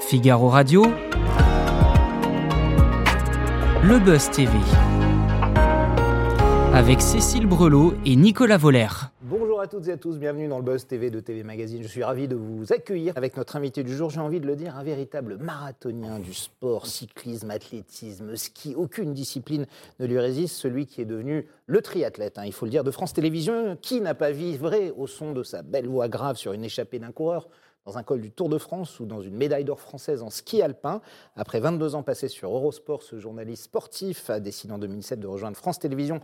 Figaro Radio, Le Buzz TV, avec Cécile Brelot et Nicolas Voller. À toutes et à tous, bienvenue dans le Buzz TV de TV Magazine. Je suis ravi de vous accueillir avec notre invité du jour. J'ai envie de le dire, un véritable marathonien du sport, cyclisme, athlétisme, ski. Aucune discipline ne lui résiste, celui qui est devenu le triathlète, hein, il faut le dire, de France Télévisions. Qui n'a pas vivré au son de sa belle voix grave sur une échappée d'un coureur dans un col du Tour de France ou dans une médaille d'or française en ski alpin. Après 22 ans passés sur Eurosport, ce journaliste sportif a décidé en 2007 de rejoindre France Télévisions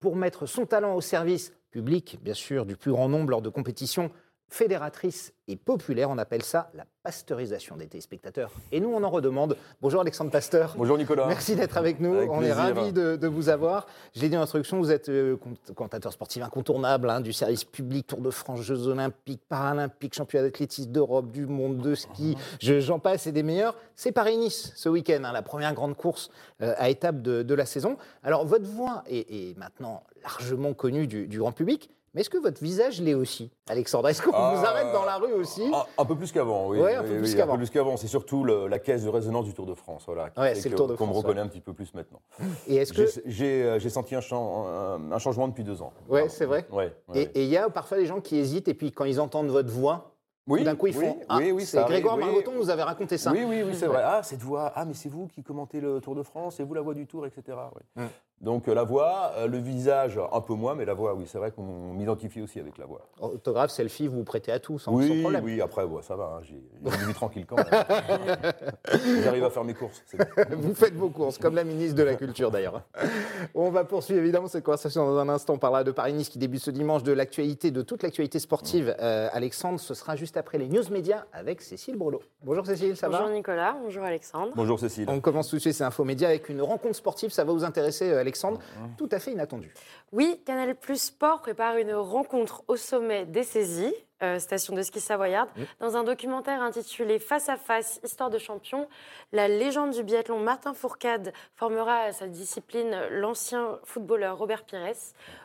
pour mettre son talent au service public, bien sûr, du plus grand nombre lors de compétitions fédératrices et populaires. On appelle ça la pasteurisation des téléspectateurs. Et nous, on en redemande. Bonjour Alexandre Pasteur. Bonjour Nicolas. Merci d'être avec nous. Avec on plaisir. est ravis de, de vous avoir. Je l'ai dit en introduction, vous êtes euh, com- commentateur sportif incontournable hein, du service public, Tour de France, Jeux Olympiques, Paralympiques, Championnat d'athlétisme d'Europe, du monde, de ski. Je- J'en passe et des meilleurs. C'est Paris-Nice ce week-end, hein, la première grande course euh, à étape de, de la saison. Alors, votre voix est, est maintenant largement connue du, du grand public. Mais est-ce que votre visage l'est aussi, Alexandre? Est-ce qu'on Ah, vous arrête dans la rue aussi Un, un peu plus qu'avant, oui. Ouais, un peu Oui, plus oui, qu'avant. Un peu plus qu'avant. C'est surtout le- la caisse de résonance du Tour de France. Voilà, Ouais, c'est le Tour de Qu'on me France, reconnaît un petit peu plus maintenant. Et est-ce que... J'ai- euh, j'ai senti un, chan- un- un changement depuis deux ans. Ouais, c'est vrai Ouais, Et ouais. et il y a parfois des gens qui hésitent et puis quand ils entendent votre voix, Oui, d'un coup ils oui, font Ah, oui, oui, c'est Grégoire oui. Margoton nous avait raconté ça. Oui, oui, oui, c'est vrai. Ah, cette voix. Ah, mais c'est vous qui commentez le Tour de France, c'est vous la voix du Tour, etc. oui. Donc euh, la voix, euh, le visage, un peu moins, mais la voix, oui, c'est vrai qu'on m'identifie aussi avec la voix. Autographe, selfie, vous vous prêtez à tout sans, sans oui, problème. oui, après, bon, ça va, hein, j'ai vie tranquille quand même. J'arrive à faire mes courses. bon. Vous faites vos courses, comme la ministre de la Culture d'ailleurs. On va poursuivre évidemment cette conversation dans un instant. On parlera de Paris-Nice qui débute ce dimanche, de l'actualité, de toute l'actualité sportive. Euh, Alexandre, ce sera juste après les news médias avec Cécile Brelot. Bonjour Cécile, ça bonjour va? Nicolas, bonjour Alexandre. Bonjour Cécile. On commence tout de suite ces infos médias avec une rencontre sportive. Ça va vous intéresser, euh, Alexandre Tout à fait inattendu. Oui, Canal Plus Sport prépare une rencontre au sommet des saisies, euh, station de ski savoyarde. Dans un documentaire intitulé Face à face, Histoire de champion, la légende du biathlon Martin Fourcade formera à sa discipline l'ancien footballeur Robert Pires.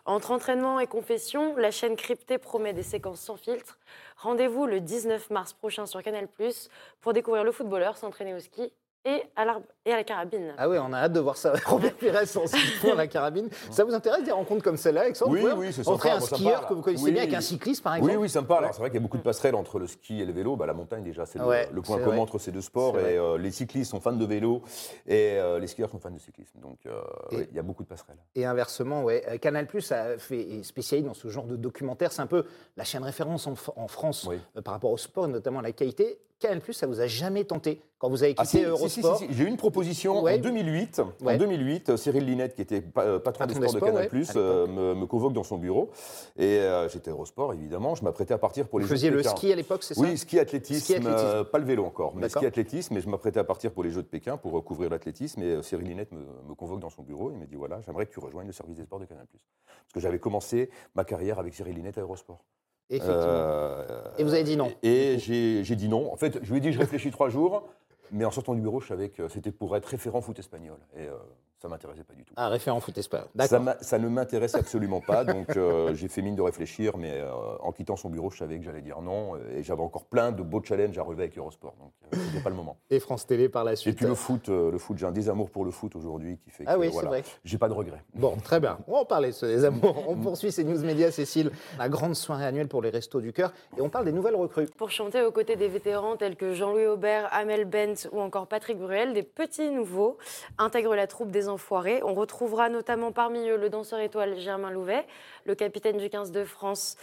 Entre entraînement et confession, la chaîne cryptée promet des séquences sans filtre. Rendez-vous le 19 mars prochain sur Canal Plus pour découvrir le footballeur s'entraîner au ski et à, et à la carabine. Ah ouais, on a hâte de voir ça. Robert Pires en ski pour la carabine. Ça vous intéresse des rencontres comme celle-là, Alexandre Oui, pouvez oui, c'est Entrer sympa, un skieur que vous connaissez Oui. bien avec un cycliste, par exemple Oui, oui, ça me parle. C'est vrai qu'il y a beaucoup de passerelles entre le ski et le vélo. Bah, la montagne, déjà, c'est le- Ouais, le, point commun entre ces deux sports. Et euh, les cyclistes sont fans de vélo et euh, les skieurs sont fans de cyclisme. Donc, euh, oui, il y a beaucoup de passerelles. Et inversement, ouais. Canal Plus a fait est spécialisé dans ce genre de documentaire. C'est un peu la chaîne référence en, France Oui. euh, par rapport au sport, notamment à la qualité. Canal ça vous a jamais tenté quand vous avez quitté Ah, si, si, Eurosport si, si, si. J'ai eu une proposition Ouais. en 2008. Ouais. En 2008, euh, Cyril Linette, qui était euh, patron, Patron des sports de Canal+, ouais, euh, me, me convoque dans son bureau. Et euh, j'étais Eurosport, évidemment. Je m'apprêtais à partir pour les Vous Jeux de faisiez le Pékin. ski à l'époque, c'est ça? Oui, ski athlétisme, Ski athlétisme. euh, pas le vélo encore, mais ski athlétisme. Et je m'apprêtais à partir pour les Jeux de Pékin pour couvrir l'athlétisme. Et Cyril Linette me, me convoque dans son bureau. Il me dit voilà, j'aimerais que tu rejoignes le service des sports de Canal+. Parce que j'avais commencé ma carrière avec Cyril Linette à Eurosport. Effectivement. Euh, Et vous avez dit non. Et j'ai dit non. En fait, je lui ai dit je réfléchis trois jours. Mais en sortant du bureau, je savais que c'était pour être référent foot espagnol. Et euh, ça m'intéressait pas du tout. Ah, référent foot espagnol. Ça, ça ne m'intéressait absolument pas, donc euh, j'ai fait mine de réfléchir, mais euh, en quittant son bureau, je savais que j'allais dire non, euh, et j'avais encore plein de beaux challenges à relever avec Eurosport, donc euh, c'était pas le moment. Et France Télé par la Et suite. puis le foot, euh, le foot, j'ai un désamour pour le foot aujourd'hui qui fait Ah que oui, c'est voilà, vrai. j'ai pas de regrets. Bon, très bien. On va en parler de ce désamour. On poursuit ces news médias, Cécile. La grande soirée annuelle pour les Restos du Cœur. Et on parle des nouvelles recrues. Pour chanter aux côtés des vétérans tels que Jean-Louis Aubert, Amel Bent ou encore Patrick Bruel, des petits nouveaux intègrent la troupe des Enfoirés. On retrouvera notamment parmi eux le danseur étoile Germain Louvet, le capitaine du 15 de France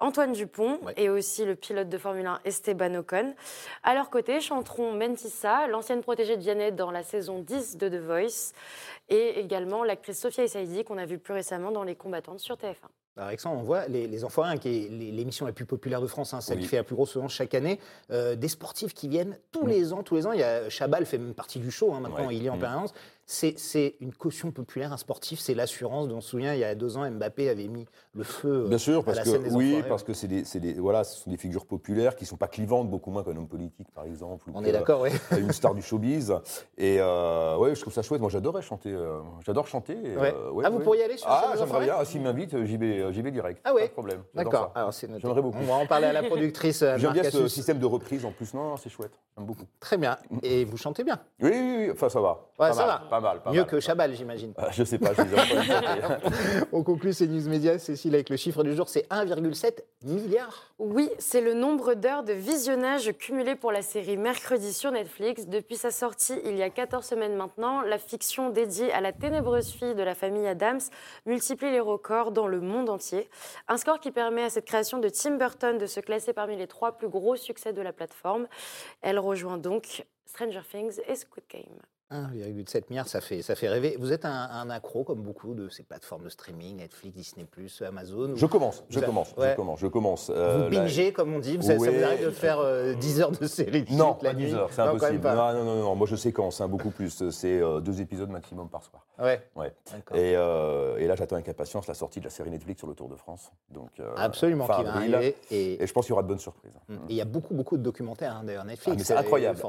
Antoine Dupont Ouais. et aussi le pilote de Formule 1 Esteban Ocon. À leur côté chanteront Mentissa, l'ancienne protégée de Vianney dans la saison 10 de The Voice, et également l'actrice Sophia Essaidi qu'on a vue plus récemment dans Les Combattantes sur TF1. Alors, Alexandre, on voit les, les Enfoirés, hein, qui est l'é- l'émission la plus populaire de France, hein, celle Oui. qui fait la plus grosse audience chaque année, euh, des sportifs qui viennent tous les ans, tous les ans. Il y a Chabal fait même partie du show, hein, maintenant Ouais. il est en Mm. permanence. C'est- une caution populaire, un sportif, c'est l'assurance. dont On se souvient, il y a deux ans, Mbappé avait mis le feu euh, Bien sûr, à parce que des oui, Enfoirés. parce que c'est des, des- voilà, ce sont des figures populaires qui sont pas clivantes, beaucoup moins qu'un homme politique, par exemple. ou On que- est d'accord, oui. une star du showbiz. Et euh, ouais, je trouve ça chouette. Moi, j'adorais chanter. euh, J'adore chanter. et, Ouais. euh, ouais, Ah, vous ouais. pourriez aller sur Ah, j'aimerais bien. Ah, s'il m'invite, euh, j'y vais, euh, direct. Ah ouais Pas de problème. D'accord, alors noté. J'aimerais beaucoup. On va en parler à la productrice. euh, J'aime bien ce système de reprise en plus. Non, non, c'est chouette. J'aime beaucoup. Très bien. Et vous chantez bien. Oui, oui, oui. Enfin, ça va. Ouais, ça va. Pas mal. Pas Mieux mal. que Chabal, j'imagine. Ah, Je sais pas, je les. On conclut ces news médias, Cécile, avec le chiffre du jour, c'est 1,7 milliard. Oui, c'est le nombre d'heures de visionnage cumulé pour la série Mercredi sur Netflix. Depuis sa sortie il y a 14 semaines maintenant, la fiction dédiée à la ténébreuse fille de la famille Adams multiplie les records dans le monde entier. Un score qui permet à cette création de Tim Burton de se classer parmi les trois plus gros succès de la plateforme. Elle rejoint donc Stranger Things et Squid Game. 1,7 milliard, ça fait, ça fait rêver. Vous êtes un, un accro, comme beaucoup de ces plateformes de streaming, Netflix, Disney+, Amazon. Je commence, je commence, ouais. je commence, je commence. Vous Euh, bingez, comme on dit. Vous, ça, ça vous Ouais. arrive de faire euh, 10 heures de série Non, pas nuit 10 heures, c'est impossible. Non, non, non, non, moi je séquence, hein, beaucoup plus. C'est euh, deux épisodes maximum par soir. Ouais, Ouais. Et, euh, et là, j'attends avec impatience la sortie de la série Netflix sur le Tour de France. Donc, euh, Absolument, qui va arriver. Et, Et je pense qu'il y aura de bonnes surprises. et il y a beaucoup, beaucoup de documentaires, hein, d'ailleurs, Ah, Netflix. mais c'est euh, incroyable.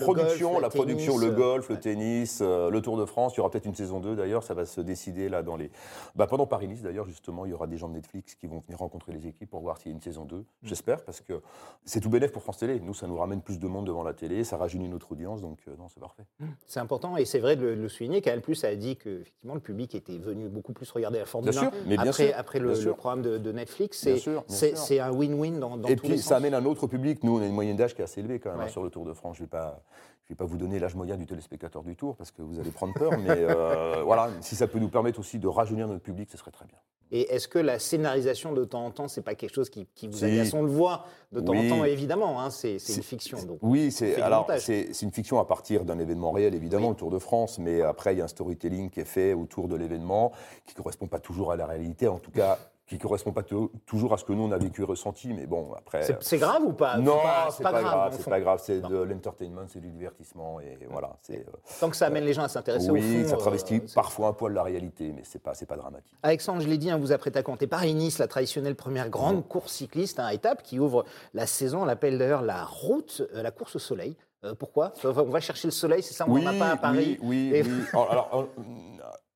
Production, la production, le euh, golf, le tennis, euh, le Tour de France. Il y aura peut-être une saison 2 d'ailleurs. Ça va se décider là dans les. Bah, pendant Paris-Nice d'ailleurs, justement, il y aura des gens de Netflix qui vont venir rencontrer les équipes pour voir s'il y a une saison 2. Mm. J'espère parce que c'est tout bénéf pour France Télé. Nous, ça nous ramène plus de monde devant la télé, ça rajeunit notre audience. Donc, euh, non, c'est parfait. C'est important et c'est vrai de le, de le souligner. Canal Plus a dit que effectivement le public était venu beaucoup plus regarder la Formule Bien 1 sûr, mais bien après, sûr, après le, bien le sûr. programme de, de Netflix. Bien C'est un win-win dans, dans Et tous les puis, sens. ça amène un autre public. Nous, on a une moyenne d'âge qui est assez élevée quand même hein, sur le Tour de France. Je ne vais, pas- je vais pas vous donner l'âge moyen du téléspectateur du Tour parce que vous allez prendre peur. mais euh, voilà, si ça peut nous permettre aussi de rajeunir notre public, ce serait très bien. Et est-ce que la scénarisation de temps en temps, c'est pas quelque chose qui, qui vous Si. agace On le voit de temps Oui. en temps, évidemment. hein, c'est une fiction. Donc. Oui, C'est alors c'est c'est une fiction à partir d'un événement réel, évidemment, Oui. le Tour de France, mais après il y a un storytelling qui est fait autour de l'événement qui correspond pas toujours à la réalité, en tout cas qui correspond pas tou- toujours à ce que nous on a vécu et ressenti, mais bon après. C'est grave ou pas? Non, C'est pas, grave, c'est pas grave, c'est de l'entertainment, c'est du divertissement et voilà, c'est euh, Tant que ça amène les gens à s'intéresser au oui, ça euh, travestit c'est- parfois un poil la réalité, mais c'est pas c'est pas dramatique. Alexandre, je l'ai dit, hein, vous apprêtez à compter Paris-Nice, la traditionnelle première grande course cycliste, un étape qui ouvre la saison. On l'appelle d'ailleurs la route, euh, la course au soleil. Euh, pourquoi? On va chercher le soleil, c'est ça? On oui, n'en a pas à Paris. Oui, oui, Et- oui. Alors, alors,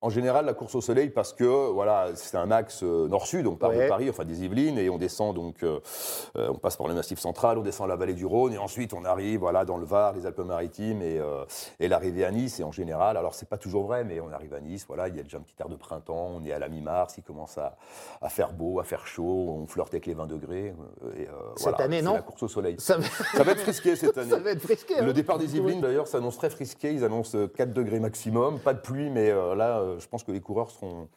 en, général, la course au soleil, parce que voilà, c'est un axe euh, nord-sud, on part Ouais. de Paris, enfin des Yvelines, et on descend donc, euh, euh, on passe par le Massif central, on descend la vallée du Rhône, et ensuite on arrive voilà dans le Var, les Alpes-Maritimes, et, euh, et l'arrivée à Nice. Et en général, alors c'est pas toujours vrai, mais on arrive à Nice, voilà, il y a déjà un petit air de printemps, on est à la mi-mars, il commence à, à faire beau, à faire chaud, on flirte avec les 20 degrés. Et, euh, Cette voilà, année, non La course au soleil. Ça, va- Ça va être risqué cette année. ça va être frisqué. hein. Le départ des Yvelines, d'ailleurs, s'annonce très frisqué. Ils annoncent euh, 4 degrés maximum. Pas de pluie, mais là, je pense que les coureurs seront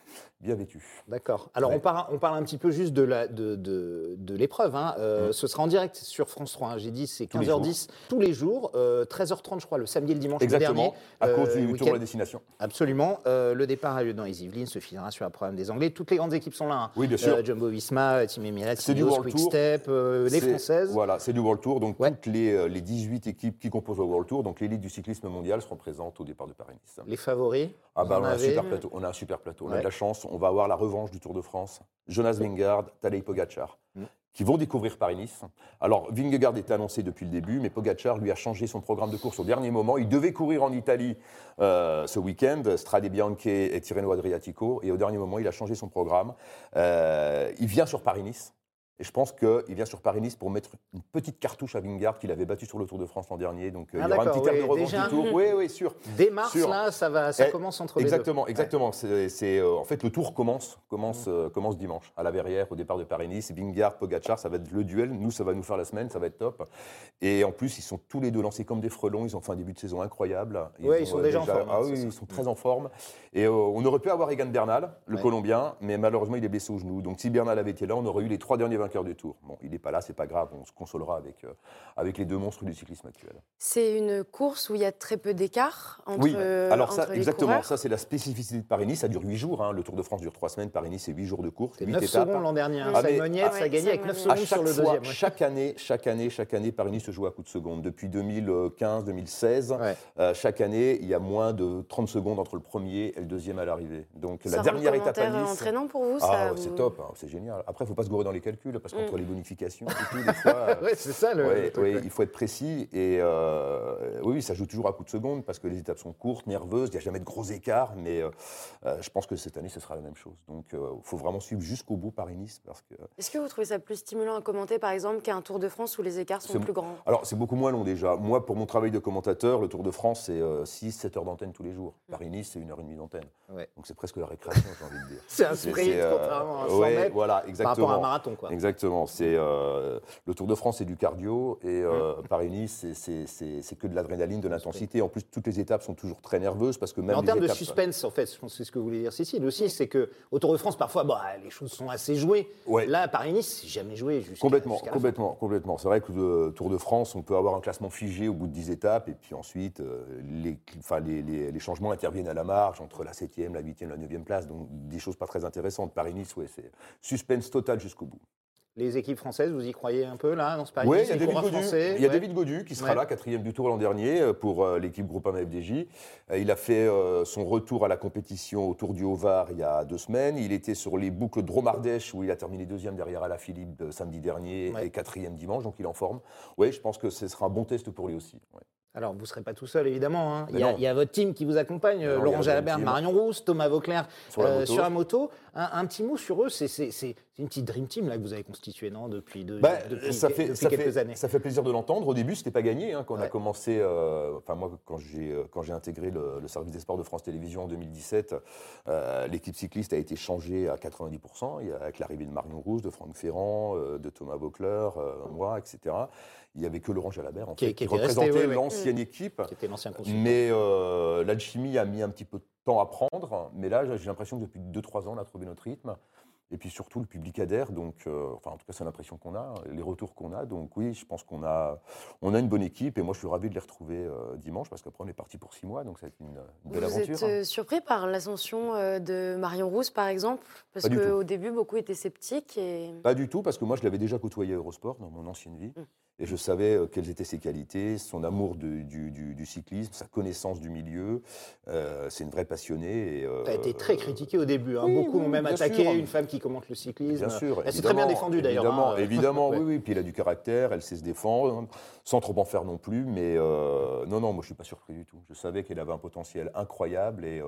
bien vêtus. D'accord. Alors, Ouais. on, parle, on parle un petit peu juste de la- de, de, de l'épreuve. hein. Euh, Ce sera en direct sur France 3. hein. J'ai dit, c'est Mm. Tous les 15h10 tous les jours. euh, 13h30, je crois, le samedi et le dimanche. le Exactement, dernier, à cause euh, du tour de la destination. Absolument. Euh, le départ a lieu dans les Yvelines, se finira sur la programme des Anglais. Toutes les grandes équipes sont là. hein. Oui, bien sûr. Euh, Jumbo Visma, Team Emirates, Ineos, World Tour. Euh, les Françaises. Voilà, c'est du World Tour. Donc, Ouais. toutes les, euh, les 18 équipes qui composent le World Tour, donc l'élite du cyclisme mondial, seront présentes au départ de Paris-Nice. Les favoris. Ah bah, on, a un plateau. on a un super plateau. On a de la chance. On va avoir la revanche du Tour de France. Jonas Vingegaard, Tadej Pogacar, Mm. qui vont découvrir Paris-Nice. Alors, Vingegaard était annoncé depuis le début, mais Pogacar lui a changé son programme de course au dernier moment. Il devait courir en Italie euh, ce week-end, Strade Bianche et Tirreno Adriatico, et au dernier moment, il a changé son programme. Euh, il vient sur Paris-Nice. Et je pense qu'il vient sur Paris-Nice pour mettre une petite cartouche à Vingegaard qu'il avait battu sur le Tour de France l'an dernier. Donc euh, Ah, il y aura un petit air de oui, revanche déjà. du Tour. Oui, oui, sûr. Dès mars, Sûr. là, ça, va, ça Eh, commence entre Exactement, les deux. exactement. C'est, euh, en fait, le tour commence, commence, euh, commence dimanche, à la Verrière, au départ de Paris-Nice. Vingegaard, Pogacar, ça va être le duel. Nous, ça va nous faire la semaine, ça va être top. Et en plus, ils sont tous les deux lancés comme des frelons. Ils ont fait un début de saison incroyable. Ouais, ils ont, sont déjà en forme, Ah hein, oui, ils sont très en forme. Et euh, on aurait pu avoir Egan Bernal, le Ouais. Colombien, mais malheureusement, il est blessé au genou. Donc, si Bernal avait été là, on aurait eu les trois derniers vainqueur du Tour. Bon, il n'est pas là, c'est pas grave, on se consolera avec, euh, avec les deux monstres du cyclisme actuel. C'est une course où il y a très peu d'écart entre Oui, alors ça, les exactement, coureurs. ça c'est la spécificité de Paris-Nice, ça dure 8 jours, hein. le Tour de France dure 3 semaines, Paris-Nice c'est 8 jours de course, C'est 8 9 étapes. secondes l'an dernier. hein. Ah, mais- Simon Yates ah a gagné avec Simon 9 Yates. À secondes sur le fois, deuxième. ouais. chaque année, chaque année, chaque année, Paris-Nice se joue à coups de seconde. Depuis 2015-2016, Ouais. euh, chaque année, il y a moins de 30 secondes entre le premier et le deuxième à l'arrivée. Donc Ça la rend dernière étape à commentaire Nice. entraînant pour vous Ah, ça, ouais, c'est top, hein, c'est génial. Après, il ne faut pas se gourer dans les calculs, parce qu'entre Mm. les bonifications et tout, des fois, euh, Ouais, c'est ça le. ouais, le truc, ouais, ouais. il faut être précis. Et euh, oui, ça joue toujours à coups de seconde, parce que les étapes sont courtes, nerveuses, il n'y a jamais de gros écarts, mais euh, je pense que cette année, ce sera la même chose. Donc il faut vraiment suivre jusqu'au bout Paris-Nice, parce que Est-ce que vous trouvez ça plus stimulant à commenter, par exemple, qu'un Tour de France où les écarts sont plus grands? Alors, c'est beaucoup moins long déjà. Moi, pour mon travail de commentateur, le Tour de France, c'est 6-7 heures d'antenne tous les jours. Paris-Nice, c'est 1 heure et demie d'antenne. Ouais. Donc, c'est presque la récréation, j'ai envie de dire. C'est un sprint, c'est, euh, contrairement à un 100 ouais, mètres, voilà, par rapport exactement. à un marathon. Quoi. Exactement. C'est euh, le Tour de France, c'est du cardio et euh, Paris-Nice, c'est- que de l'adrénaline, de l'intensité. En plus, toutes les étapes sont toujours très nerveuses parce que même Mais en termes de suspense, en fait, je pense c'est ce que vous voulez dire, Cécile aussi, c'est que au Tour de France, parfois, bah, les choses sont assez jouées. Ouais. Là, Paris-Nice, c'est jamais joué. Complètement, complètement, complètement. C'est vrai que le Tour de France, on peut avoir un classement figé au bout de 10 étapes, et puis ensuite, euh, les, enfin, les, les- les changements interviennent à la marge, entre la 7e, la 8e, la 9e place, donc des choses pas très intéressantes. Paris-Nice, ouais, c'est suspense total jusqu'au bout. Les équipes françaises, vous y croyez un peu là, dans ce Oui, il y a David Godu, français, il y a ouais. David Godu qui sera Ouais. là, quatrième du tour l'an dernier euh, pour euh, l'équipe Groupama FDJ. Euh, Il a fait son retour à la compétition au Tour du Haut-Var il y a deux semaines. Il était sur les boucles Dromardèche où il a terminé deuxième derrière Alaphilippe samedi dernier Ouais. et quatrième dimanche, donc il est en forme. Oui, je pense que ce sera un bon test pour lui aussi. Alors, vous ne serez pas tout seul, évidemment. hein. Il, y a, non. il y a votre team qui vous accompagne, Non, Laurent la Jalabert. Marion Rousse, Thomas Vauclair euh, sur la moto. Un, un petit mot sur eux, c'est une petite dream team là, que vous avez constituée, non Depuis, de- Bah, depuis, ça fait, depuis ça quelques fait- années. Ça fait plaisir de l'entendre. Au début, c'était pas gagné. hein, quand on a commencé, euh, enfin moi, quand j'ai euh, intégré le, le service des sports de France Télévisions en 2017, euh, l'équipe cycliste a été changée à 90%. Il y a- avec l'arrivée de Marion Rouge, de Franck Ferrand, euh, de Thomas Vaucler, moi, etc. Il y avait que Laurent Jalabert en Qui- fait, qui représentait oui, oui. l'ancienne équipe. Qui était l'ancien. Mais l'alchimie a mis un petit peu de temps à prendre. Mais là, j'ai l'impression que depuis 2-3 ans, on a trouvé notre rythme. Et puis surtout, le public adhère. Donc, euh, enfin, en tout cas, c'est l'impression qu'on a, les retours qu'on a. Donc oui, je pense qu'on a, on a une bonne équipe. Et moi, je suis ravi de les retrouver euh, dimanche parce qu'après, on est parti pour 6 mois. Donc, ça va être une, une belle Vous aventure. êtes euh, surpris par l'ascension de Marion Rousse, par exemple? Parce qu'au début, beaucoup étaient sceptiques. Et... Pas du tout, parce que moi, je l'avais déjà côtoyé à Eurosport dans mon ancienne vie. Mm. Et je savais euh, quelles étaient ses qualités, son amour du, du- du cyclisme, sa connaissance du milieu. Euh, c'est une vraie passionnée. euh, Ça a été très critiqué au début. hein. oui, Beaucoup oui, ont même attaqué sûr. une femme qui commente le cyclisme. Bien sûr. Elle s'est très bien défendue d'ailleurs. Évidemment, hein. évidemment Ouais. oui, oui. Puis elle a du caractère, elle sait se défendre, sans trop en faire non plus. Mais euh, non, non, moi je suis pas surpris du tout. Je savais qu'elle avait un potentiel incroyable et,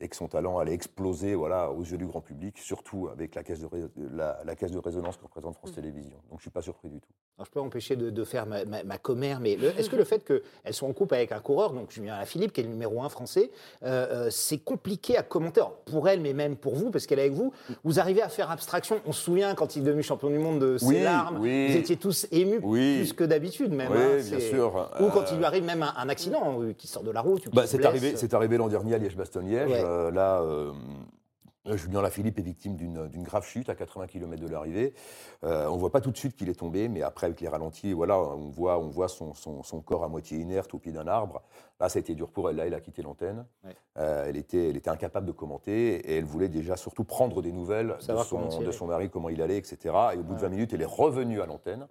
et que son talent allait exploser voilà, aux yeux du grand public, surtout avec la caisse de, la, la caisse de résonance que représente France Télévisions. Donc je suis pas surpris du tout. Alors, je peux empêcher de, de faire ma, ma- ma commère, mais est-ce que le fait qu'elle soit en couple avec un coureur, donc Julien Alaphilippe, qui est le numéro un français, euh, euh, c'est compliqué à commenter Alors, pour elle, mais même pour vous, parce qu'elle est avec vous. Vous arrivez à faire abstraction. On se souvient quand il est devenu champion du monde de ses Oui, larmes. oui. Vous étiez tous émus Oui. plus que d'habitude, même. Oui, hein, bien sûr. Ou quand il Euh, lui arrive même un, un accident, qui sort de la route. Bah, c'est arrivé, c'est arrivé l'an dernier à Liège-Bastogne-Liège. Ouais. Euh, là, euh, Julien Lafilippe est victime d'une d'une grave chute à 80 km de l'arrivée. Euh, on ne voit pas tout de suite qu'il est tombé, mais après, avec les ralentis, voilà, on voit, on voit son, son- son corps à moitié inerte au pied d'un arbre. Là, ça a été dur pour elle. Là, elle a quitté l'antenne. Ouais. Euh, elle, était, elle était incapable de commenter et elle voulait déjà surtout prendre des nouvelles de son, tirer. de son mari, comment il allait, etc. Et au bout de 20 minutes, elle est revenue à l'antenne.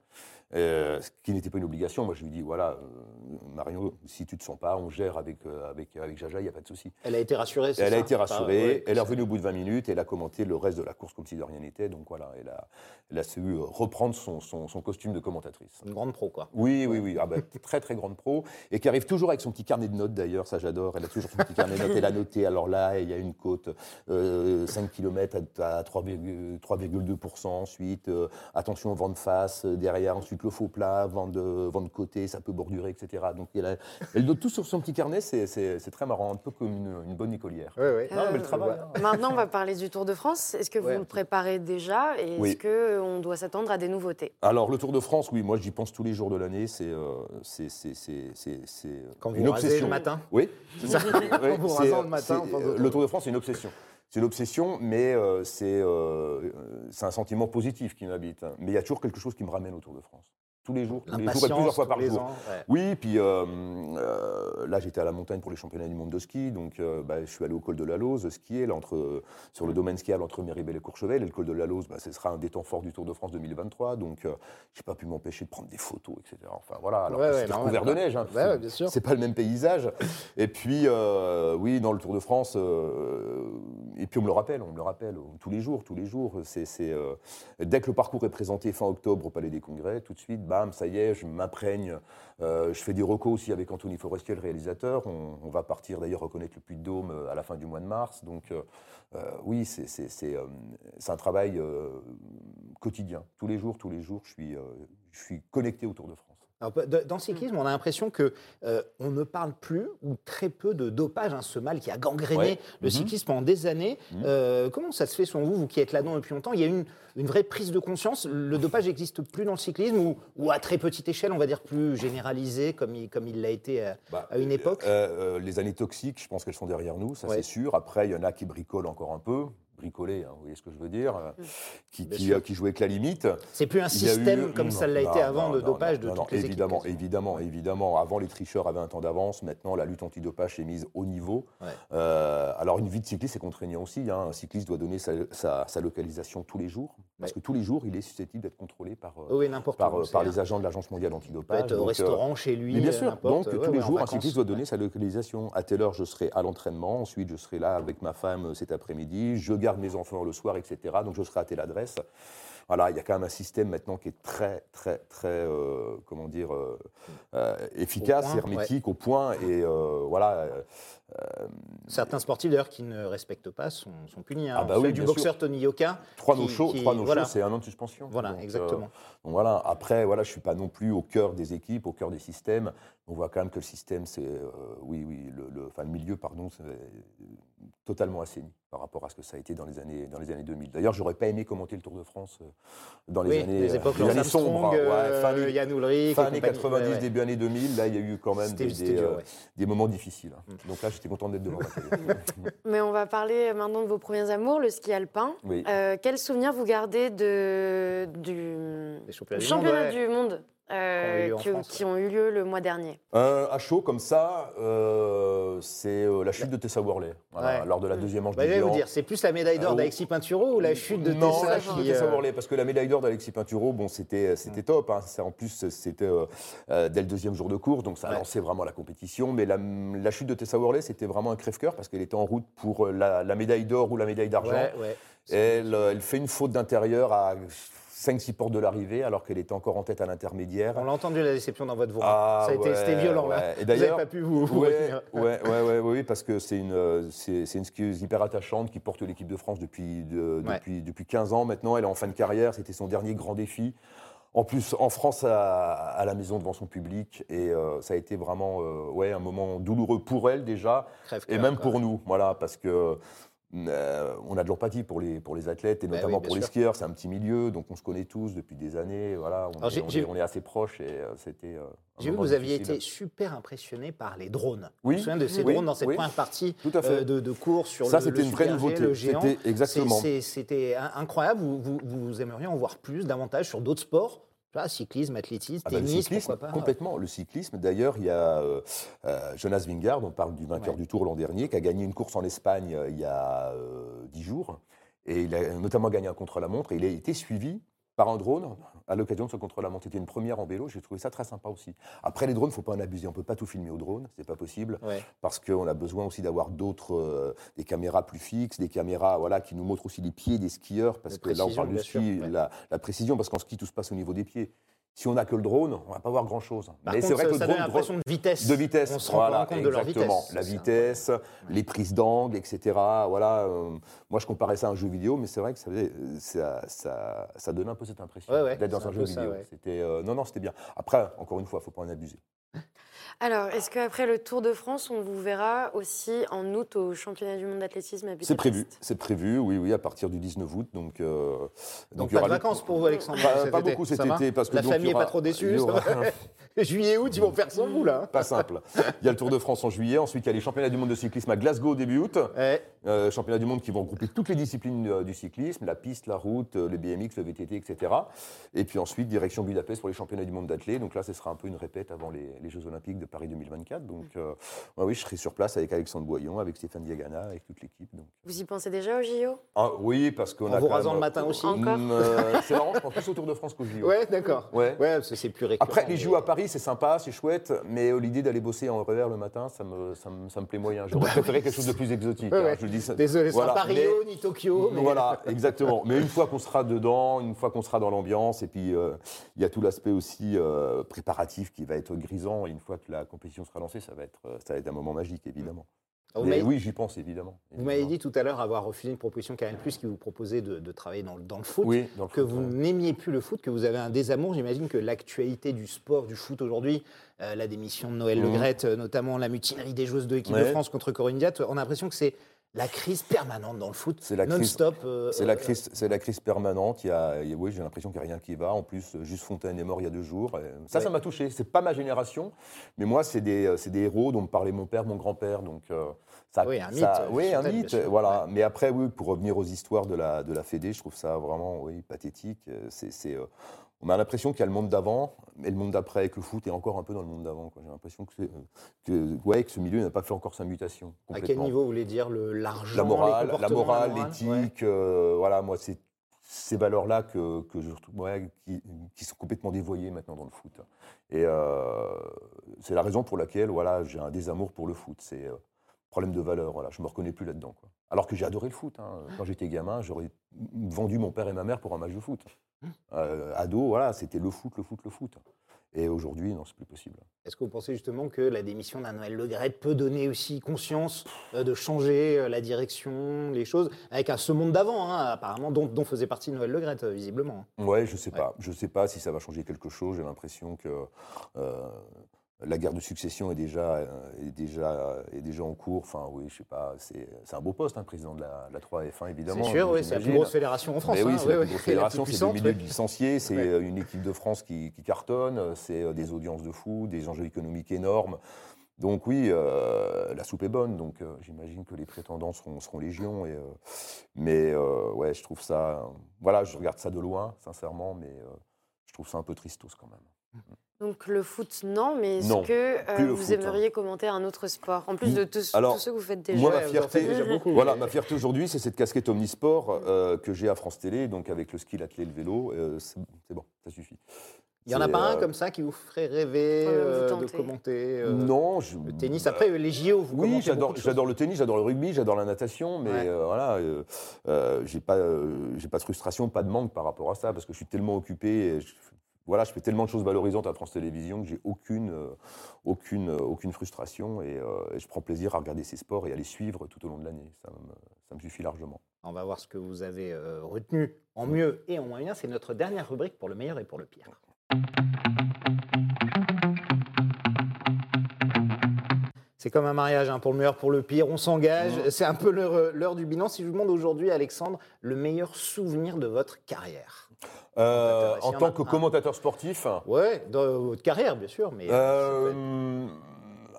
Euh, ce qui n'était pas une obligation. Moi, je lui dis voilà, euh, Mario, si tu te sens pas, on gère avec, euh, avec, avec Jaja, il n'y a pas de souci. Elle a été rassurée, c'est Elle a été rassurée, ouais, elle est revenue au bout de 20 minutes, et elle a commenté le reste de la course comme si de rien n'était. Donc voilà, elle a, elle a su euh, reprendre son, son- son costume de commentatrice. Une grande pro, quoi. Oui, oui, oui, ah bah, très très grande pro, et qui arrive toujours avec son petit carnet de notes d'ailleurs, ça j'adore, elle a toujours son petit carnet de notes, elle a noté, alors là, il y a une côte, euh, 5 km à, à 3,2%, 3,2%, ensuite, euh, attention au vent de face, euh, derrière, ensuite le faux plat, vent de, vent de côté, ça peut bordurer, etc. Donc elle, a- elle note tout sur son petit carnet, c'est- très marrant, un peu comme une, une bonne écolière. Oui, oui. Non, mais le Euh, travail, ouais. hein. Maintenant, on va parler du Tour de France. Est-ce que vous Ouais. le préparez déjà et est-ce qu'on doit s'attendre à des nouveautés? Alors, le Tour de France, oui, moi j'y pense tous les jours de l'année. C'est euh, c'est- c'est- c'est- c'est- c'est Quand une vous rasez obsession. le matin Oui, C'est ça Oui, En vous le matin, c'est- on pense au euh, Tour. le Tour de France, c'est une obsession. C'est l'obsession, mais euh, c'est euh, c'est un sentiment positif qui m'habite. Mais il y a toujours quelque chose qui me ramène au Tour de France. Tous les jours, tous les jours et plusieurs fois par jour. ans, ouais. Oui, puis euh, euh, là j'étais à la montagne pour les championnats du monde de ski, donc euh, bah, je suis allé au col de la Lose skier là, entre, sur le domaine skiable entre Méribel et Courchevel. Et le col de la Lose, bah, ce sera un des temps forts du Tour de France 2023, donc euh, j'ai pas pu m'empêcher de prendre des photos, etc. Enfin voilà, alors Ouais, ouais, recouvert de neige. hein, c'est pas le même paysage. Et puis, oui, dans le Tour de France, et puis on me le rappelle, on me le rappelle tous les jours, tous les jours. C'est, dès que le parcours est présenté fin octobre au Palais des Congrès, tout de suite, ça y est, je m'imprègne. Euh, je fais des recos aussi avec Anthony Forestier, le réalisateur. On, va partir d'ailleurs reconnaître le Puy-de-Dôme euh, à la fin du mois de mars. Donc, euh, oui, c'est, un travail quotidien. Tous les jours, tous les jours, je suis, connecté au Tour de France. Alors, dans le cyclisme, on a l'impression que euh, on ne parle plus ou très peu de dopage, hein, ce mal qui a gangréné Ouais. le Mhm. cyclisme pendant des années. Mhm. Euh, comment ça se fait, selon vous, vous qui êtes là-dedans depuis longtemps Il y a une, une vraie prise de conscience? Le dopage n'existe plus dans le cyclisme ou, ou à très petite échelle, on va dire plus généralisé, comme il, comme il l'a été à, Bah, à une époque? euh, euh, Les années toxiques, je pense qu'elles sont derrière nous, ça Ouais. c'est sûr. Après, il y en a qui bricolent encore un peu, bricoler, hein, vous voyez ce que je veux dire, euh, qui, Bien qui, euh, qui jouent avec la limite. C'est plus un système eu- comme non, ça l'a non, été avant non, de dopage non, de non, toutes les évidemment, évidemment, évidemment. Avant, les tricheurs avaient un temps d'avance. Maintenant, la lutte antidopage est mise au niveau. Ouais. Euh, alors, une vie de cycliste, c'est contraignant aussi. hein. Un cycliste doit donner sa, sa- sa localisation tous les jours, parce que tous les jours, il est susceptible d'être contrôlé par, euh, Oui, par, où. c'est- par les agents de l'Agence mondiale peut antidopage. être au euh, restaurant, chez lui. mais bien sûr, donc ouais, tous les jours, un cycliste doit donner sa localisation. À telle heure, je serai à l'entraînement, ensuite je serai là avec ma femme cet après-midi, je garde mes enfants le soir, etc. Donc je serai à telle adresse. Voilà, il y a quand même un système maintenant qui est très, très, très, euh, comment dire, euh, euh, efficace, point, hermétique, au point. Et voilà. Certains sportifs d'ailleurs qui ne respectent pas sont, sont punis. hein. Ah bah oui, du boxeur Tony Yoka. Trois trois no-shows, voilà. c'est un an de suspension. Voilà, Donc, exactement. Donc voilà, après, voilà, je ne suis pas non plus au cœur des équipes, au cœur des systèmes. On voit quand même que le système, c'est. euh, oui, oui, le, le- enfin, le milieu, pardon, c'est totalement assaini par rapport à ce que ça a été dans les années, dans les années 2000. D'ailleurs, j'aurais pas aimé commenter le Tour de France euh, dans les oui, années, les euh, époques les Lance années sombres. Ouais, fin euh, années- Yann Ulrich. fin et années compagnie. 90, Ouais, ouais. début années 2000, là, il y a eu quand même des, c'était des, dur, euh, ouais. des moments difficiles. hein. Donc là, j'étais content d'être devant. Mais on va parler maintenant de vos premiers amours, le ski alpin. Oui. Euh, quel souvenir vous gardez de, du championnat monde, ouais. du monde? Euh, Qui ont eu lieu en qui, France, qui ont eu lieu le mois dernier Euh, à chaud comme ça, euh, c'est euh, la chute de Tessa Worley, voilà, Ouais. lors de la deuxième manche Bah, du je vais vous dire, c'est plus la médaille d'or Euh, d'Alexis Pinturo ou la chute de non, Tessa la chute de qui, Tessa Worley, parce que la médaille d'or d'Alexis Pinturo, bon, c'était c'était top. hein. En plus, c'était dès le deuxième jour de course, donc ça a Ouais. lancé vraiment la compétition. Mais la, la chute de Tessa Worley, c'était vraiment un crève-cœur parce qu'elle était en route pour la, la médaille d'or ou la médaille d'argent. Ouais, ouais. Elle, elle fait une faute d'intérieur à 5-6 portes de l'arrivée, alors qu'elle était encore en tête à l'intermédiaire. On l'a entendu la déception dans votre voix. Ah, ça a été, ouais, c'était violent là. Et vous n'avez pas pu vous, vous Ouais, ouais, oui, parce que c'est une, c'est, une skieuse hyper attachante qui porte l'équipe de France depuis, de- depuis, depuis 15 ans maintenant. Elle est en fin de carrière, c'était son dernier grand défi. En plus, en France, à, à la maison devant son public. Et euh, ça a été vraiment euh, ouais, un moment douloureux pour elle déjà, et même pour nous. Voilà, parce que. Euh, on a de l'empathie pour les, pour les athlètes et Bah notamment oui, pour les skieurs. C'est un petit milieu, donc on se connaît tous depuis des années. Voilà, on, Alors, est, j'ai- on j'ai- est- on est assez proches et euh, c'était. euh, J'ai vu que vous aviez été super impressionné par les drones. Oui, Je me souviens de ces oui, drones dans cette oui. première partie Tout à fait. de, de course sur Ça, le, c'était le une vraie nouveauté. le géant. C'était exactement. C'était incroyable. Vous, vous, vous aimeriez en voir plus, davantage sur d'autres sports Cyclisme, athlétisme, Ah bah, le tennis, cyclisme, pourquoi pas complètement. Le cyclisme, d'ailleurs, il y a euh, euh, Jonas Vingard, on parle du vainqueur Ouais. du Tour l'an dernier, qui a gagné une course en Espagne euh, il y a dix jours. Et il a notamment gagné un contre-la-montre. Et il a été suivi par un drone à l'occasion de ce contre-la-montre. C'était une première en vélo. J'ai trouvé ça très sympa aussi. Après, les drones, il ne faut pas en abuser. On ne peut pas tout filmer au drone. C'est pas possible. Ouais. Parce qu'on a besoin aussi d'avoir d'autres, euh, des caméras plus fixes, des caméras voilà, qui nous montrent aussi les pieds des skieurs. Parce que là, on parle de bien ski, sûr, ouais. la, la précision, parce qu'en ski, tout se passe au niveau des pieds. Si on n'a que le drone, on va pas voir grand-chose. Mais c'est vrai ça, que le drone, l'impression de vitesse. de vitesse, On se rend voilà, pas compte de leur exactement. vitesse. La vitesse, les prises d'angle, etc. Voilà. euh, moi, je comparais ça à un jeu vidéo, mais c'est vrai que ça, faisait- ça, ça, ça donnait un peu cette impression Ouais, ouais, d'être dans un, un jeu vidéo. C'était, euh, non, non, c'était bien. Après, encore une fois, il faut pas en abuser. Alors, est-ce qu'après le Tour de France, on vous verra aussi en août au championnat du monde d'athlétisme à Budapest C'est prévu, c'est prévu, oui, oui, à partir du 19 août. Donc, euh, Donc, il y pas aura de le- vacances pour vous, Alexandre Pas, cet pas été. beaucoup cet été parce que La donc, famille n'est aura- pas trop déçue. aura- Juillet, août, ils vont faire sans vous là. Pas simple. Il y a le Tour de France en juillet, ensuite il y a les championnats du monde de cyclisme à Glasgow début août. Ouais. Euh, championnat du monde qui vont regrouper toutes les disciplines euh, du cyclisme, la piste, la route, euh, le BMX, le VTT, etc. Et puis ensuite, direction Budapest pour les championnats du monde d'athlètes. Donc là, ce sera un peu une répète avant les, les Jeux Olympiques de Paris 2024. Donc euh, ouais, oui, je serai sur place avec Alexandre Boyon, avec Stéphane Diagana, avec toute l'équipe. donc. Vous y pensez déjà au JO Ah, oui, parce qu'on En a vous rasant le matin aussi Encore? Mm, euh, C'est marrant, je pense plus au Tour de France qu'au JO. Ouais, d'accord. Ouais. Ouais, parce que c'est plus récurrent. Après, les JO à Paris, c'est sympa, c'est chouette, mais euh, l'idée d'aller bosser en revers le matin, ça me, ça me, ça me plaît moyen. J'aurais préféré quelque chose de plus exotique. Ouais, hein, ouais. je le dis Désolé, ce Voilà, sera pas mais- Rio ni Tokyo. Mais... Voilà, exactement. Mais une fois qu'on sera dedans, une fois qu'on sera dans l'ambiance, et puis euh, il y a tout l'aspect aussi euh, préparatif qui va être grisant. Et une fois que la compétition sera lancée, ça va être, euh, ça va être un moment magique, évidemment. Vous Mais oui, j'y pense, évidemment. Vous m'avez dit tout à l'heure avoir refusé une proposition Canal Plus qui vous proposait de, de travailler dans, le- dans le foot. oui, dans le que foot, vous ouais. n'aimiez plus le foot, que vous avez un désamour. J'imagine que l'actualité du sport, du foot aujourd'hui, euh, la démission de Noël Mhm. Le Graët, euh, notamment la mutinerie des joueuses de l'équipe de. France contre Corinne Diat, on a l'impression que c'est la crise permanente dans le foot, C'est la crise- non-stop. euh, C'est la euh, crise, c'est la crise permanente. Il y a, il y a- oui, j'ai l'impression qu'il n'y a rien qui va. En plus, euh, Juste Fontaine est mort il y a deux jours. Et Ça, Ouais. ça m'a touché. C'est pas ma génération, mais moi, c'est des, euh, c'est des héros dont me parlait mon père, mon grand-père. Donc, euh, ça, Oui, un mythe, euh, oui, un mythe. Voilà. Mais après, oui, pour revenir aux histoires de la, de la Fédé, je trouve ça vraiment, oui, pathétique. Euh, C'est, c'est, euh, on a l'impression qu'il y a le monde d'avant et le monde d'après, et que le foot est encore un peu dans le monde d'avant. J'ai l'impression que, c'est- que, ouais, que ce milieu n'a pas fait encore sa mutation. À quel niveau vous voulez dire l'argent, La morale, la morale, l'éthique, Ouais. euh, voilà, moi, c'est ces valeurs-là que, que je retrouve, ouais, qui, qui sont complètement dévoyées maintenant dans le foot. Et euh, c'est la raison pour laquelle, voilà, j'ai un désamour pour le foot. C'est euh, problème de valeur, voilà, je me reconnais plus là-dedans. Alors que j'ai adoré le foot. hein. Quand j'étais gamin, j'aurais vendu mon père et ma mère pour un match de foot. Euh, ado, voilà, c'était le foot, le foot, le foot. Et aujourd'hui, non, c'est plus possible. Est-ce que vous pensez justement que la démission d'un Noël Le Graët peut donner aussi conscience euh, de changer euh, la direction, les choses, avec un ce monde d'avant, hein, apparemment, dont, dont faisait partie Noël Le Graët, euh, visiblement. Ouais, je sais Ouais. pas. Je sais pas si ça va changer quelque chose. J'ai l'impression que euh, la guerre de succession est déjà, euh, est déjà, est déjà en cours. Enfin, oui, je sais pas. C'est un beau poste, hein, président de la, la 3F1, évidemment. C'est sûr, oui, c'est la plus grosse fédération en France. Mais oui, hein, c'est la grosse plus fédération, c'est des milliers de licenciés, c'est euh, une équipe de France qui, qui cartonne, c'est euh, des audiences de fou, des enjeux économiques énormes. Donc oui, euh, la soupe est bonne, donc euh, j'imagine que les prétendants seront, seront légion. Et, euh, mais ouais, je trouve ça... voilà, je regarde ça de loin, sincèrement, mais je trouve ça un peu tristos quand même. Donc le foot, non, mais est-ce Non, que euh, vous foot, hein. aimeriez commenter un autre sport En plus de tous, Alors, tous ceux que vous faites déjà? moi, ma fierté, déjà beaucoup, Voilà, ma fierté aujourd'hui, c'est cette casquette omnisport euh, que j'ai à France Télé, donc avec le ski, l'athlète, le vélo. euh, c'est c'est bon, ça suffit. Il n'y en a pas un comme ça qui vous ferait rêver vous euh, de commenter euh, Non, je, le tennis? Après, les JO, vous Oui, j'adore, le tennis, j'adore le rugby, j'adore la natation, mais Ouais. euh, voilà, euh, euh, j'ai pas, euh, j'ai pas de frustration, pas de manque par rapport à ça, parce que je suis tellement occupé, et je, voilà, je fais tellement de choses valorisantes à France Télévisions que j'ai aucune, euh, aucune, euh, aucune frustration, et, euh, et je prends plaisir à regarder ces sports et à les suivre tout au long de l'année. Ça me, ça me suffit largement. On va voir ce que vous avez retenu en mieux et en moins bien. C'est notre dernière rubrique pour le meilleur et pour le pire. C'est comme un mariage, hein, pour le meilleur, pour le pire, on s'engage. C'est un peu l'heure du bilan. Si je vous demande aujourd'hui, Alexandre, le meilleur souvenir de votre carrière Euh, en tant que commentateur sportif, Ouais, dans votre carrière, bien sûr, mais. euh,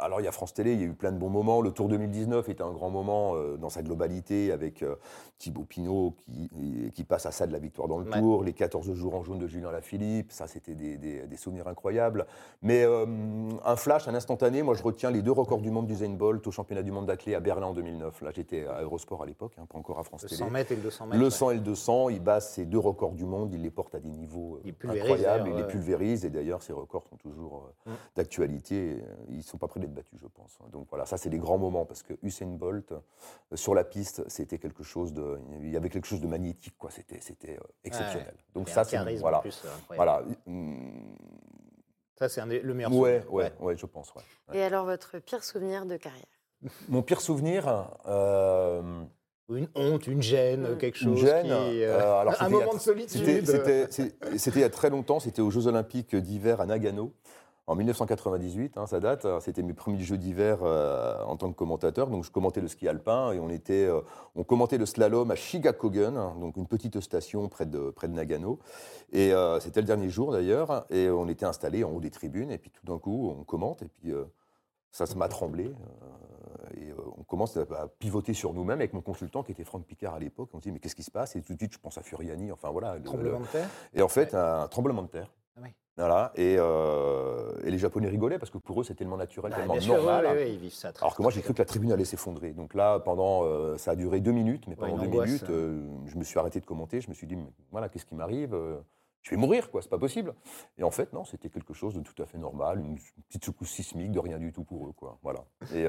alors il y a France Télé, il y a eu plein de bons moments. Le Tour 2019 était un grand moment euh, dans sa globalité avec euh, Thibaut Pinot qui, qui passe à ça de la victoire dans le Ouais. Tour, les 14 jours en jaune de Julien Lafilippe, ça c'était des, des- des souvenirs incroyables. Mais euh, un flash, un instantané, moi je retiens les deux records du monde d'Usain Bolt au championnat du monde d'athlée à Berlin en 2009. Là j'étais à Eurosport à l'époque, hein, pas encore à France le Télé. 100 mètres et le 200 mètres. Le ouais. 100 et le 200, il bat ces deux records du monde, il les porte à des niveaux euh, incroyables, il les pulvérise, et d'ailleurs ces records sont toujours Mm. d'actualité, ils ne sont pas prêts d'être battus, je pense. Donc voilà, ça c'est des grands moments, parce que Usain Bolt, euh, sur la piste, c'était quelque chose de... Il y avait quelque chose de magnétique, quoi, c'était c'était, euh, exceptionnel. Donc ça c'est... Voilà, plus, euh, voilà. Ça, c'est un des- le meilleur Ouais, souvenir. ouais, ouais, je pense, ouais. Ouais. Et alors votre pire souvenir de carrière? Mon pire souvenir... euh, Ou Une honte, une gêne, Mm. quelque Une chose. gêne, qui, euh, euh, alors un moment de solitude. c'était il y a très longtemps, c'était aux Jeux Olympiques d'hiver à Nagano. En 1998, hein, ça date, c'était mes premiers Jeux d'hiver euh, en tant que commentateur. Donc je commentais le ski alpin et on, était, euh, on commentait le slalom à Shigakogen, hein, donc une petite station près de, près de Nagano. Et euh, c'était le dernier jour d'ailleurs, et on était installés en haut des tribunes. Et puis tout d'un coup, on commente, et puis ça se m'a tremblé. et on commence à, pivoter sur nous-mêmes avec mon consultant qui était Franck Picard à l'époque. On se dit mais qu'est-ce qui se passe? Et tout de suite, je pense à Furiani. Enfin voilà. le- Tremblement de terre? et en fait, un tremblement de terre. Ah oui. Voilà. Et, euh, et les Japonais rigolaient parce que pour eux, c'est tellement naturel, Bah, tellement sûr, normal. ouais, ouais, ouais, ils vivent ça très, Alors que moi, j'ai cru que la tribune allait s'effondrer. Donc là, pendant, euh, ça a duré deux minutes, mais pendant deux minutes, euh, je me suis arrêté de commenter. Je me suis dit, mais voilà, qu'est-ce qui m'arrive Je vais mourir, quoi. C'est pas possible. Et en fait, non, c'était quelque chose de tout à fait normal, une petite secousse sismique, de rien du tout pour eux, quoi. Voilà. Et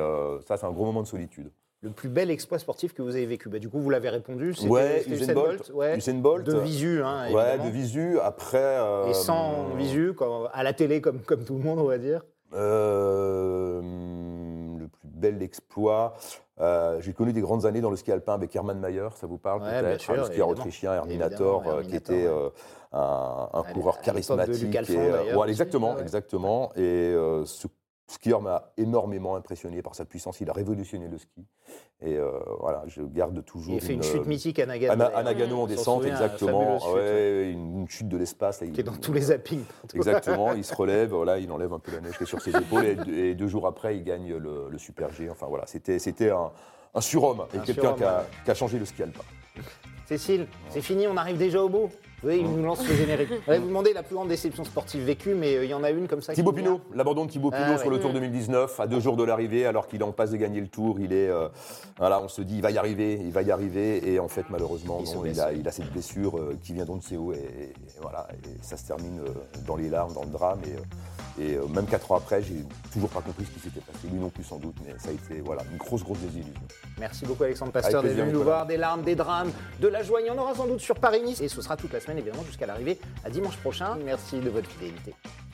ça, c'est un gros moment de solitude. Le plus bel exploit sportif que vous avez vécu bah, Du coup, vous l'avez répondu. c'était- Ouais, Usain Bolt. ouais. Usain Bolt. De visu, hein, Ouais, de visu. Après. euh, Et sans visu, quand- à la télé, comme, comme tout le monde, on va dire. Euh, le plus bel exploit. euh, J'ai connu des grandes années dans le ski alpin avec Hermann Mayer, ça vous parle Ouais, peut-être sûr, Le skieur autrichien, Herminator, qui était un, un À l- coureur à l'époque de charismatique. Luc Alphand, et, exactement, Ouais, ouais. exactement. Et ce skieur m'a énormément impressionné par sa puissance. Il a révolutionné le ski. Et euh, voilà, je garde toujours. Il fait une euh, chute mythique à Nagano. D'ailleurs. à Nagano en descente, exactement. fabuleuse chute, Ouais, une, une chute de l'espace. Qui est il- dans tous les zappings. Exactement, il se relève, voilà, il enlève un peu la neige qui est sur ses épaules et, deux- et deux jours après, il gagne le, le Super G. Enfin voilà, c'était c'était un, un surhomme et Un quelqu'un ouais. qui a changé le ski alpin. Cécile, c'est fini, on arrive déjà au bout. Oui, il nous lance le générique. Vous demander la plus grande déception sportive vécue, mais euh, il y en a une comme ça. Thibaut Pinot, l'abandon de Thibaut Ah, Pinot ouais. sur le Tour 2019, à deux jours de l'arrivée, alors qu'il est en passe de gagner le Tour, il est, euh, voilà, on se dit, il va y arriver, il va y arriver, et en fait, malheureusement, Il non, a, il a cette blessure euh, qui vient d'on ne sait où, et, et voilà, et ça se termine euh, dans les larmes, dans le drame, et, et même quatre ans après, j'ai toujours pas compris ce qui s'était passé, lui non plus sans doute, mais ça a été, voilà, une grosse, grosse désillusion. Merci beaucoup Alexandre Pasteur d'être venu nous voir. Des larmes, des drames, de la joie. Il y en aura sans doute sur Paris-Nice. Et ce sera toute la semaine évidemment jusqu'à l'arrivée à dimanche prochain. Merci de votre fidélité.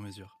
sur mesure.